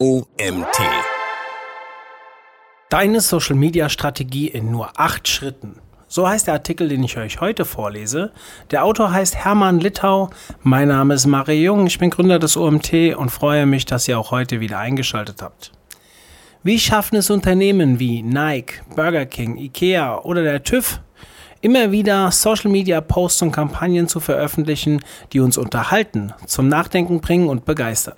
OMT. Deine Social Media Strategie in nur acht Schritten. So heißt der Artikel, den ich euch heute vorlese. Der Autor heißt Hermann Littau. Mein Name ist Marie Jung. Ich bin Gründer des OMT und freue mich, dass ihr auch heute wieder eingeschaltet habt. Wie schaffen es Unternehmen wie Nike, Burger King, Ikea oder der TÜV, immer wieder Social Media Posts und Kampagnen zu veröffentlichen, die uns unterhalten, zum Nachdenken bringen und begeistern?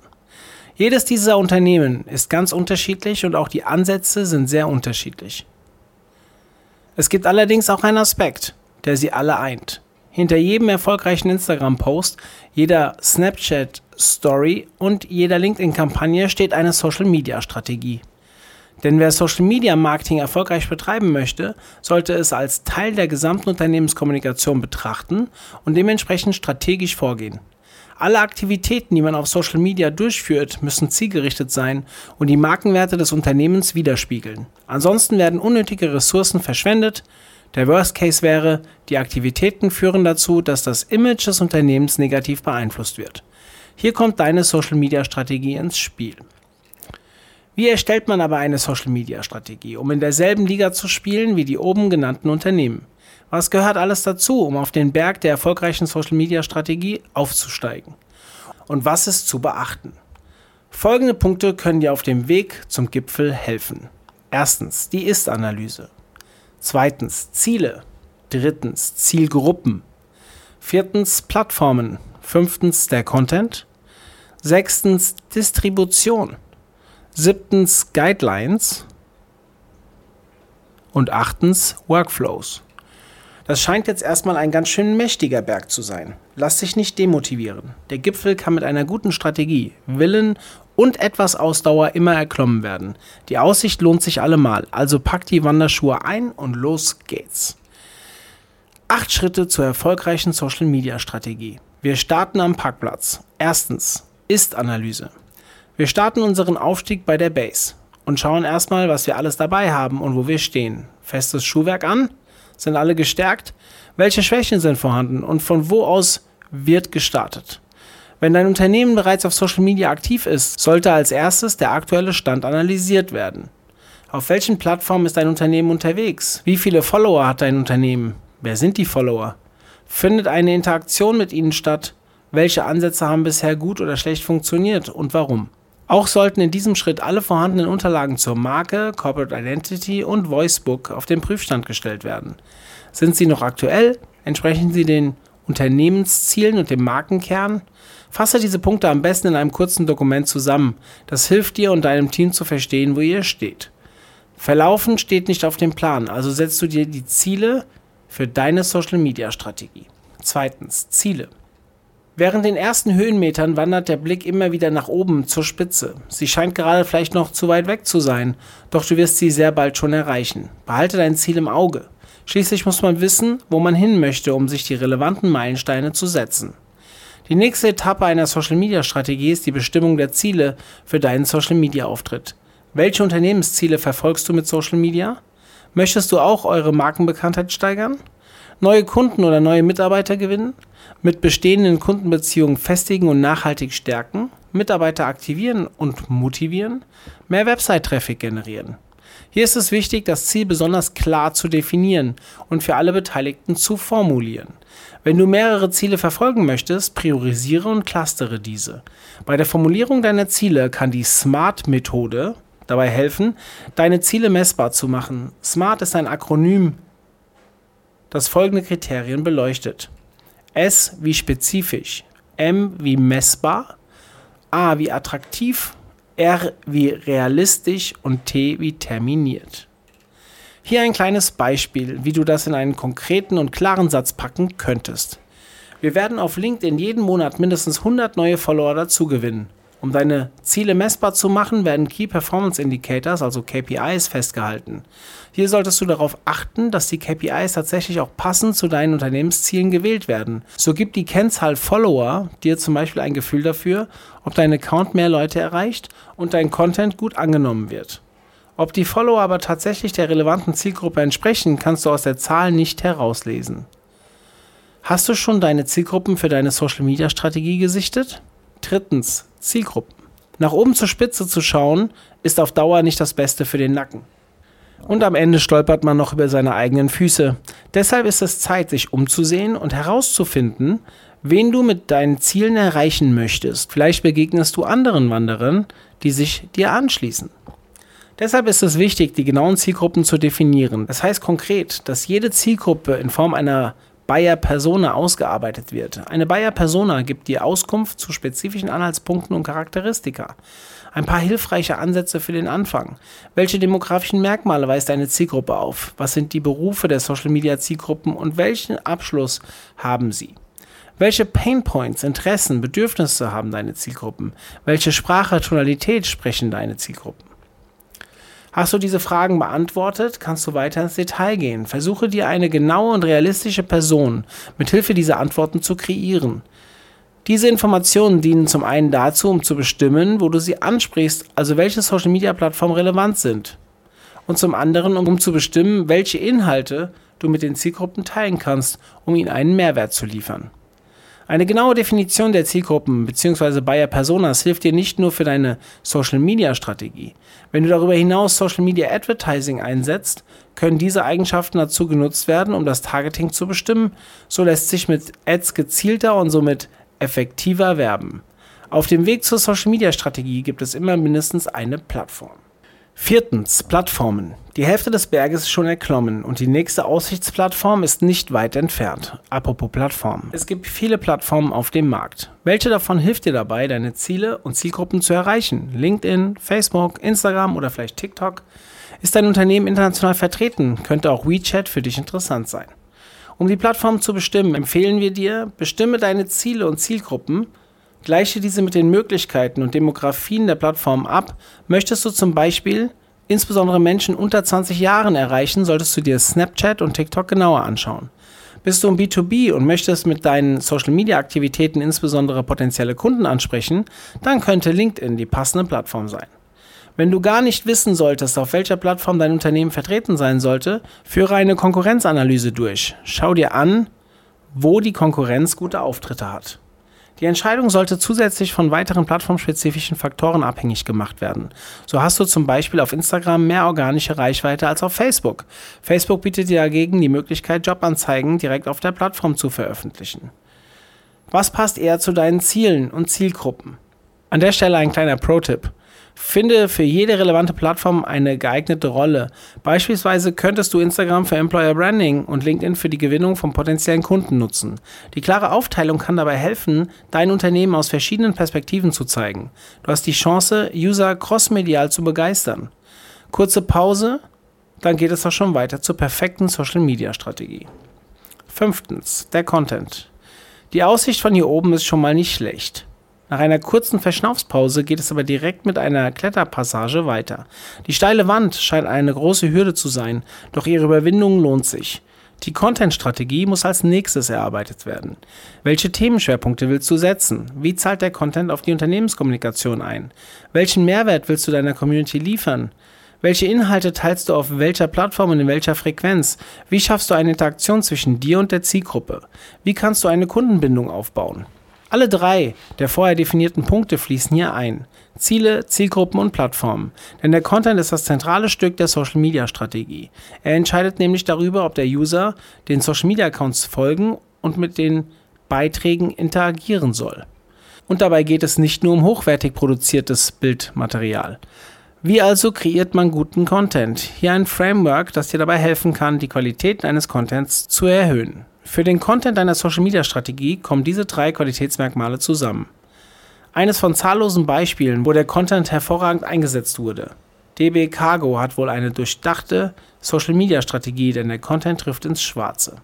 Jedes dieser Unternehmen ist ganz unterschiedlich und auch die Ansätze sind sehr unterschiedlich. Es gibt allerdings auch einen Aspekt, der sie alle eint. Hinter jedem erfolgreichen Instagram-Post, jeder Snapchat-Story und jeder LinkedIn-Kampagne steht eine Social-Media-Strategie. Denn wer Social Media Marketing erfolgreich betreiben möchte, sollte es als Teil der gesamten Unternehmenskommunikation betrachten und dementsprechend strategisch vorgehen. Alle Aktivitäten, die man auf Social Media durchführt, müssen zielgerichtet sein und die Markenwerte des Unternehmens widerspiegeln. Ansonsten werden unnötige Ressourcen verschwendet. Der Worst Case wäre, die Aktivitäten führen dazu, dass das Image des Unternehmens negativ beeinflusst wird. Hier kommt deine Social Media Strategie ins Spiel. Wie erstellt man aber eine Social Media Strategie, um in derselben Liga zu spielen wie die oben genannten Unternehmen? Was gehört alles dazu, um auf den Berg der erfolgreichen Social-Media-Strategie aufzusteigen? Und was ist zu beachten? Folgende Punkte können dir auf dem Weg zum Gipfel helfen. Erstens die Ist-Analyse. Zweitens Ziele. Drittens Zielgruppen. Viertens Plattformen. Fünftens der Content. Sechstens Distribution. Siebtens Guidelines. Und achtens Workflows. Das scheint jetzt erstmal ein ganz schön mächtiger Berg zu sein. Lass dich nicht demotivieren. Der Gipfel kann mit einer guten Strategie, Willen und etwas Ausdauer immer erklommen werden. Die Aussicht lohnt sich allemal, also pack die Wanderschuhe ein und los geht's. Acht Schritte zur erfolgreichen Social Media Strategie. Wir starten am Parkplatz. Erstens, Ist-Analyse. Wir starten unseren Aufstieg bei der Base und schauen erstmal, was wir alles dabei haben und wo wir stehen. Festes Schuhwerk an, sind alle gestärkt? Welche Schwächen sind vorhanden und von wo aus wird gestartet? Wenn dein Unternehmen bereits auf Social Media aktiv ist, sollte als erstes der aktuelle Stand analysiert werden. Auf welchen Plattformen ist dein Unternehmen unterwegs? Wie viele Follower hat dein Unternehmen? Wer sind die Follower? Findet eine Interaktion mit ihnen statt? Welche Ansätze haben bisher gut oder schlecht funktioniert und warum? Auch sollten in diesem Schritt alle vorhandenen Unterlagen zur Marke, Corporate Identity und Voicebook auf den Prüfstand gestellt werden. Sind sie noch aktuell? Entsprechen sie den Unternehmenszielen und dem Markenkern? Fasse diese Punkte am besten in einem kurzen Dokument zusammen. Das hilft dir und deinem Team zu verstehen, wo ihr steht. Verlaufen steht nicht auf dem Plan, also setzt du dir die Ziele für deine Social Media Strategie. Zweitens, Ziele. Während den ersten Höhenmetern wandert der Blick immer wieder nach oben zur Spitze. Sie scheint gerade vielleicht noch zu weit weg zu sein, doch du wirst sie sehr bald schon erreichen. Behalte dein Ziel im Auge. Schließlich muss man wissen, wo man hin möchte, um sich die relevanten Meilensteine zu setzen. Die nächste Etappe einer Social Media Strategie ist die Bestimmung der Ziele für deinen Social Media Auftritt. Welche Unternehmensziele verfolgst du mit Social Media? Möchtest du auch eure Markenbekanntheit steigern? Neue Kunden oder neue Mitarbeiter gewinnen, mit bestehenden Kundenbeziehungen festigen und nachhaltig stärken, Mitarbeiter aktivieren und motivieren, mehr Website-Traffic generieren. Hier ist es wichtig, das Ziel besonders klar zu definieren und für alle Beteiligten zu formulieren. Wenn du mehrere Ziele verfolgen möchtest, priorisiere und clustere diese. Bei der Formulierung deiner Ziele kann die SMART-Methode dabei helfen, deine Ziele messbar zu machen. SMART ist ein Akronym das folgende Kriterien beleuchtet. S wie spezifisch, M wie messbar, A wie attraktiv, R wie realistisch und T wie terminiert. Hier ein kleines Beispiel, wie du das in einen konkreten und klaren Satz packen könntest. Wir werden auf LinkedIn jeden Monat mindestens 100 neue Follower dazugewinnen. Um deine Ziele messbar zu machen, werden Key Performance Indicators, also KPIs, festgehalten. Hier solltest du darauf achten, dass die KPIs tatsächlich auch passend zu deinen Unternehmenszielen gewählt werden. So gibt die Kennzahl Follower dir zum Beispiel ein Gefühl dafür, ob dein Account mehr Leute erreicht und dein Content gut angenommen wird. Ob die Follower aber tatsächlich der relevanten Zielgruppe entsprechen, kannst du aus der Zahl nicht herauslesen. Hast du schon deine Zielgruppen für deine Social Media Strategie gesichtet? Drittens, Zielgruppen. Nach oben zur Spitze zu schauen, ist auf Dauer nicht das Beste für den Nacken. Und am Ende stolpert man noch über seine eigenen Füße. Deshalb ist es Zeit, sich umzusehen und herauszufinden, wen du mit deinen Zielen erreichen möchtest. Vielleicht begegnest du anderen Wanderern, die sich dir anschließen. Deshalb ist es wichtig, die genauen Zielgruppen zu definieren. Das heißt konkret, dass jede Zielgruppe in Form einer Bayer Persona ausgearbeitet wird. Eine Bayer Persona gibt dir Auskunft zu spezifischen Anhaltspunkten und Charakteristika. Ein paar hilfreiche Ansätze für den Anfang. Welche demografischen Merkmale weist deine Zielgruppe auf? Was sind die Berufe der Social Media Zielgruppen und welchen Abschluss haben sie? Welche Painpoints, Interessen, Bedürfnisse haben deine Zielgruppen? Welche Sprache, Tonalität sprechen deine Zielgruppen? Hast du diese Fragen beantwortet, kannst du weiter ins Detail gehen. Versuche dir eine genaue und realistische Person mit Hilfe dieser Antworten zu kreieren. Diese Informationen dienen zum einen dazu, um zu bestimmen, wo du sie ansprichst, also welche Social Media Plattformen relevant sind. Und zum anderen, um zu bestimmen, welche Inhalte du mit den Zielgruppen teilen kannst, um ihnen einen Mehrwert zu liefern. Eine genaue Definition der Zielgruppen bzw. Buyer Personas hilft dir nicht nur für deine Social Media Strategie. Wenn du darüber hinaus Social Media Advertising einsetzt, können diese Eigenschaften dazu genutzt werden, um das Targeting zu bestimmen. So lässt sich mit Ads gezielter und somit effektiver werben. Auf dem Weg zur Social Media Strategie gibt es immer mindestens eine Plattform. Viertens, Plattformen. Die Hälfte des Berges ist schon erklommen und die nächste Aussichtsplattform ist nicht weit entfernt. Apropos Plattformen. Es gibt viele Plattformen auf dem Markt. Welche davon hilft dir dabei, deine Ziele und Zielgruppen zu erreichen? LinkedIn, Facebook, Instagram oder vielleicht TikTok? Ist dein Unternehmen international vertreten? Könnte auch WeChat für dich interessant sein. Um die Plattform zu bestimmen, empfehlen wir dir, bestimme deine Ziele und Zielgruppen Gleiche diese mit den Möglichkeiten und Demografien der Plattform ab. Möchtest du zum Beispiel insbesondere Menschen unter 20 Jahren erreichen, solltest du dir Snapchat und TikTok genauer anschauen. Bist du im B2B und möchtest mit deinen Social-Media-Aktivitäten insbesondere potenzielle Kunden ansprechen, dann könnte LinkedIn die passende Plattform sein. Wenn du gar nicht wissen solltest, auf welcher Plattform dein Unternehmen vertreten sein sollte, führe eine Konkurrenzanalyse durch. Schau dir an, wo die Konkurrenz gute Auftritte hat. Die Entscheidung sollte zusätzlich von weiteren plattformspezifischen Faktoren abhängig gemacht werden. So hast du zum Beispiel auf Instagram mehr organische Reichweite als auf Facebook. Facebook bietet dir dagegen die Möglichkeit, Jobanzeigen direkt auf der Plattform zu veröffentlichen. Was passt eher zu deinen Zielen und Zielgruppen? An der Stelle ein kleiner Pro-Tipp. Finde für jede relevante Plattform eine geeignete Rolle. Beispielsweise könntest du Instagram für Employer Branding und LinkedIn für die Gewinnung von potenziellen Kunden nutzen. Die klare Aufteilung kann dabei helfen, dein Unternehmen aus verschiedenen Perspektiven zu zeigen. Du hast die Chance, User crossmedial zu begeistern. Kurze Pause, dann geht es auch schon weiter zur perfekten Social Media Strategie. Fünftens, der Content. Die Aussicht von hier oben ist schon mal nicht schlecht. Nach einer kurzen Verschnaufspause geht es aber direkt mit einer Kletterpassage weiter. Die steile Wand scheint eine große Hürde zu sein, doch ihre Überwindung lohnt sich. Die Content-Strategie muss als nächstes erarbeitet werden. Welche Themenschwerpunkte willst du setzen? Wie zahlt der Content auf die Unternehmenskommunikation ein? Welchen Mehrwert willst du deiner Community liefern? Welche Inhalte teilst du auf welcher Plattform und in welcher Frequenz? Wie schaffst du eine Interaktion zwischen dir und der Zielgruppe? Wie kannst du eine Kundenbindung aufbauen? Alle drei der vorher definierten Punkte fließen hier ein. Ziele, Zielgruppen und Plattformen. Denn der Content ist das zentrale Stück der Social Media Strategie. Er entscheidet nämlich darüber, ob der User den Social Media Accounts folgen und mit den Beiträgen interagieren soll. Und dabei geht es nicht nur um hochwertig produziertes Bildmaterial. Wie also kreiert man guten Content? Hier ein Framework, das dir dabei helfen kann, die Qualität deines Contents zu erhöhen. Für den Content deiner Social Media Strategie kommen diese drei Qualitätsmerkmale zusammen. Eines von zahllosen Beispielen, wo der Content hervorragend eingesetzt wurde. DB Cargo hat wohl eine durchdachte Social Media Strategie, denn der Content trifft ins Schwarze.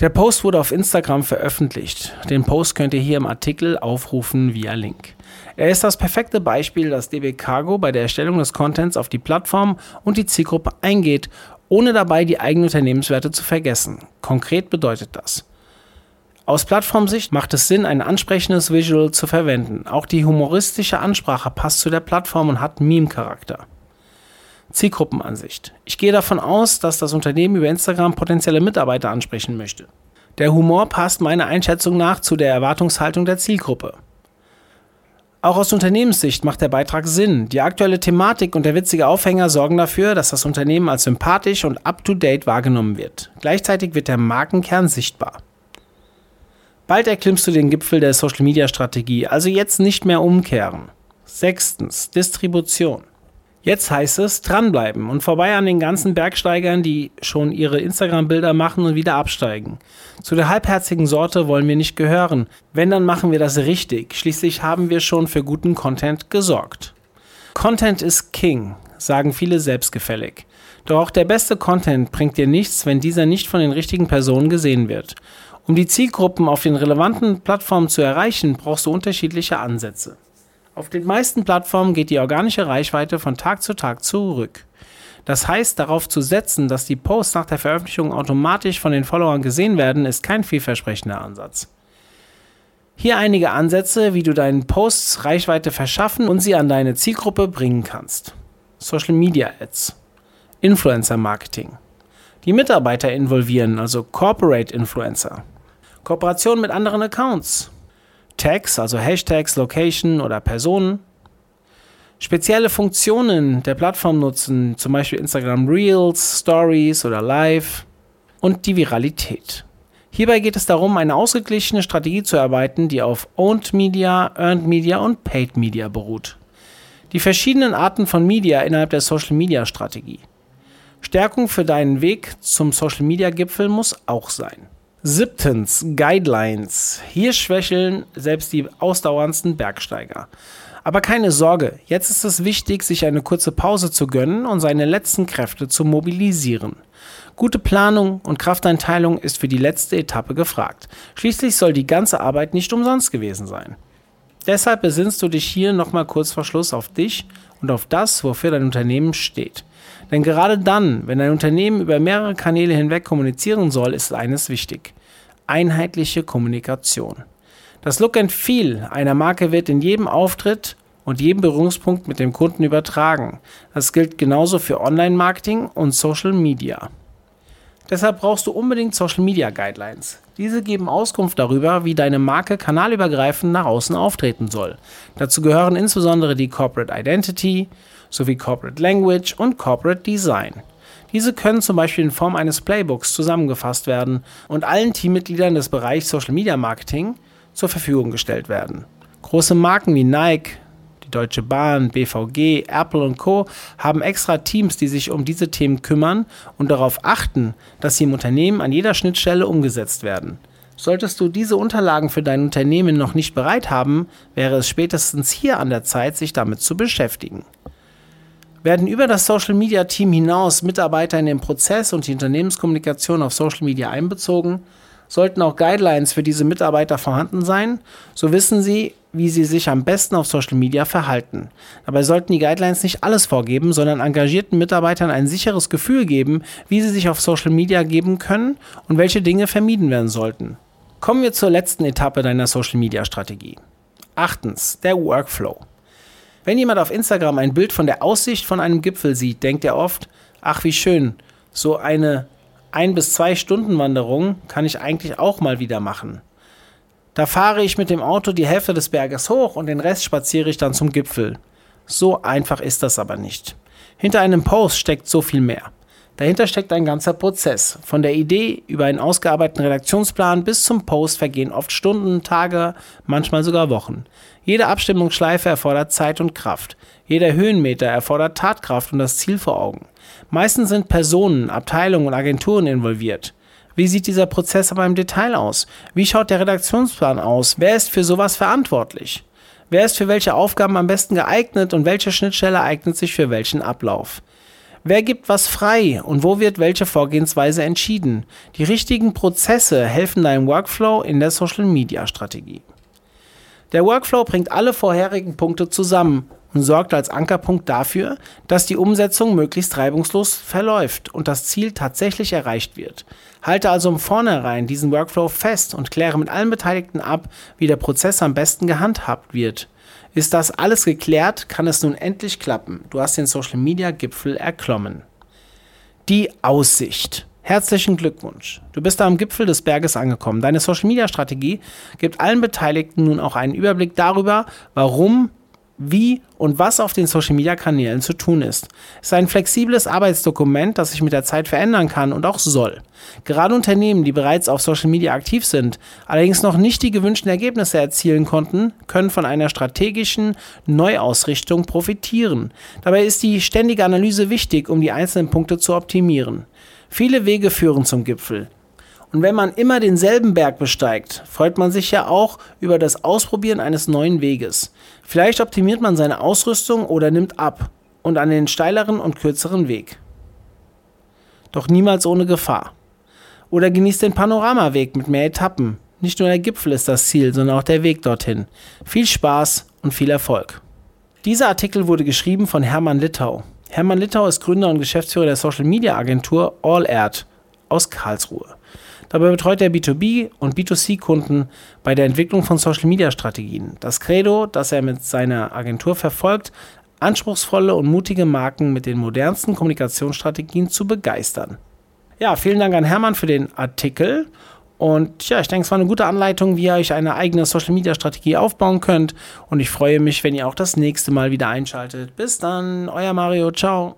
Der Post wurde auf Instagram veröffentlicht. Den Post könnt ihr hier im Artikel aufrufen via Link. Er ist das perfekte Beispiel, dass DB Cargo bei der Erstellung des Contents auf die Plattform und die Zielgruppe eingeht ohne dabei die eigenen Unternehmenswerte zu vergessen. Konkret bedeutet das. Aus Plattformsicht macht es Sinn, ein ansprechendes Visual zu verwenden. Auch die humoristische Ansprache passt zu der Plattform und hat Meme-Charakter. Zielgruppenansicht. Ich gehe davon aus, dass das Unternehmen über Instagram potenzielle Mitarbeiter ansprechen möchte. Der Humor passt meiner Einschätzung nach zu der Erwartungshaltung der Zielgruppe. Auch aus Unternehmenssicht macht der Beitrag Sinn. Die aktuelle Thematik und der witzige Aufhänger sorgen dafür, dass das Unternehmen als sympathisch und up-to-date wahrgenommen wird. Gleichzeitig wird der Markenkern sichtbar. Bald erklimmst du den Gipfel der Social-Media-Strategie, also jetzt nicht mehr umkehren. Sechstens, Distribution. Jetzt heißt es dranbleiben und vorbei an den ganzen Bergsteigern, die schon ihre Instagram-Bilder machen und wieder absteigen. Zu der halbherzigen Sorte wollen wir nicht gehören. Wenn, dann machen wir das richtig. Schließlich haben wir schon für guten Content gesorgt. Content ist King, sagen viele selbstgefällig. Doch auch der beste Content bringt dir nichts, wenn dieser nicht von den richtigen Personen gesehen wird. Um die Zielgruppen auf den relevanten Plattformen zu erreichen, brauchst du unterschiedliche Ansätze. Auf den meisten Plattformen geht die organische Reichweite von Tag zu Tag zurück. Das heißt, darauf zu setzen, dass die Posts nach der Veröffentlichung automatisch von den Followern gesehen werden, ist kein vielversprechender Ansatz. Hier einige Ansätze, wie du deinen Posts Reichweite verschaffen und sie an deine Zielgruppe bringen kannst. Social Media Ads, Influencer Marketing, die Mitarbeiter involvieren, also Corporate Influencer, Kooperation mit anderen Accounts, Tags, also Hashtags, Location oder Personen. Spezielle Funktionen der Plattform nutzen, zum Beispiel Instagram Reels, Stories oder Live. Und die Viralität. Hierbei geht es darum, eine ausgeglichene Strategie zu erarbeiten, die auf Owned Media, Earned Media und Paid Media beruht. Die verschiedenen Arten von Media innerhalb der Social Media Strategie. Stärkung für deinen Weg zum Social Media Gipfel muss auch sein. Siebtens, Guidelines. Hier schwächeln selbst die ausdauerndsten Bergsteiger. Aber keine Sorge, jetzt ist es wichtig, sich eine kurze Pause zu gönnen und seine letzten Kräfte zu mobilisieren. Gute Planung und Krafteinteilung ist für die letzte Etappe gefragt. Schließlich soll die ganze Arbeit nicht umsonst gewesen sein. Deshalb besinnst du dich hier nochmal kurz vor Schluss auf dich und auf das, wofür dein Unternehmen steht. Denn gerade dann, wenn ein Unternehmen über mehrere Kanäle hinweg kommunizieren soll, ist eines wichtig. Einheitliche Kommunikation. Das Look and Feel einer Marke wird in jedem Auftritt und jedem Berührungspunkt mit dem Kunden übertragen. Das gilt genauso für Online-Marketing und Social Media. Deshalb brauchst du unbedingt Social Media Guidelines. Diese geben Auskunft darüber, wie deine Marke kanalübergreifend nach außen auftreten soll. Dazu gehören insbesondere die Corporate Identity, sowie Corporate Language und Corporate Design. Diese können zum Beispiel in Form eines Playbooks zusammengefasst werden und allen Teammitgliedern des Bereichs Social Media Marketing zur Verfügung gestellt werden. Große Marken wie Nike, die Deutsche Bahn, BVG, Apple und Co. haben extra Teams, die sich um diese Themen kümmern und darauf achten, dass sie im Unternehmen an jeder Schnittstelle umgesetzt werden. Solltest du diese Unterlagen für dein Unternehmen noch nicht bereit haben, wäre es spätestens hier an der Zeit, sich damit zu beschäftigen. Werden über das Social Media Team hinaus Mitarbeiter in den Prozess und die Unternehmenskommunikation auf Social Media einbezogen, sollten auch Guidelines für diese Mitarbeiter vorhanden sein, so wissen sie, wie sie sich am besten auf Social Media verhalten. Dabei sollten die Guidelines nicht alles vorgeben, sondern engagierten Mitarbeitern ein sicheres Gefühl geben, wie sie sich auf Social Media geben können und welche Dinge vermieden werden sollten. Kommen wir zur letzten Etappe deiner Social Media Strategie. Achtens, der Workflow. Wenn jemand auf Instagram ein Bild von der Aussicht von einem Gipfel sieht, denkt er oft, ach wie schön, so eine ein bis zwei Stunden Wanderung kann ich eigentlich auch mal wieder machen. Da fahre ich mit dem Auto die Hälfte des Berges hoch und den Rest spaziere ich dann zum Gipfel. So einfach ist das aber nicht. Hinter einem Post steckt so viel mehr. Dahinter steckt ein ganzer Prozess. Von der Idee über einen ausgearbeiteten Redaktionsplan bis zum Post vergehen oft Stunden, Tage, manchmal sogar Wochen. Jede Abstimmungsschleife erfordert Zeit und Kraft. Jeder Höhenmeter erfordert Tatkraft und das Ziel vor Augen. Meistens sind Personen, Abteilungen und Agenturen involviert. Wie sieht dieser Prozess aber im Detail aus? Wie schaut der Redaktionsplan aus? Wer ist für sowas verantwortlich? Wer ist für welche Aufgaben am besten geeignet und welche Schnittstelle eignet sich für welchen Ablauf? Wer gibt was frei und wo wird welche Vorgehensweise entschieden? Die richtigen Prozesse helfen deinem Workflow in der Social Media Strategie. Der Workflow bringt alle vorherigen Punkte zusammen und sorgt als Ankerpunkt dafür, dass die Umsetzung möglichst reibungslos verläuft und das Ziel tatsächlich erreicht wird. Halte also im Vornherein diesen Workflow fest und kläre mit allen Beteiligten ab, wie der Prozess am besten gehandhabt wird. Ist das alles geklärt, kann es nun endlich klappen. Du hast den Social Media Gipfel erklommen. Die Aussicht. Herzlichen Glückwunsch. Du bist am Gipfel des Berges angekommen. Deine Social-Media-Strategie gibt allen Beteiligten nun auch einen Überblick darüber, warum wie und was auf den Social-Media-Kanälen zu tun ist. Es ist ein flexibles Arbeitsdokument, das sich mit der Zeit verändern kann und auch soll. Gerade Unternehmen, die bereits auf Social Media aktiv sind, allerdings noch nicht die gewünschten Ergebnisse erzielen konnten, können von einer strategischen Neuausrichtung profitieren. Dabei ist die ständige Analyse wichtig, um die einzelnen Punkte zu optimieren. Viele Wege führen zum Gipfel. Und wenn man immer denselben Berg besteigt, freut man sich ja auch über das Ausprobieren eines neuen Weges. Vielleicht optimiert man seine Ausrüstung oder nimmt ab und an den steileren und kürzeren Weg. Doch niemals ohne Gefahr. Oder genießt den Panoramaweg mit mehr Etappen. Nicht nur der Gipfel ist das Ziel, sondern auch der Weg dorthin. Viel Spaß und viel Erfolg. Dieser Artikel wurde geschrieben von Hermann Littau. Hermann Littau ist Gründer und Geschäftsführer der Social Media Agentur All Erd aus Karlsruhe. Dabei betreut er B2B und B2C-Kunden bei der Entwicklung von Social-Media-Strategien. Das Credo, das er mit seiner Agentur verfolgt, anspruchsvolle und mutige Marken mit den modernsten Kommunikationsstrategien zu begeistern. Ja, vielen Dank an Hermann für den Artikel. Und ja, ich denke, es war eine gute Anleitung, wie ihr euch eine eigene Social Media Strategie aufbauen könnt. Und ich freue mich, wenn ihr auch das nächste Mal wieder einschaltet. Bis dann, euer Mario, ciao.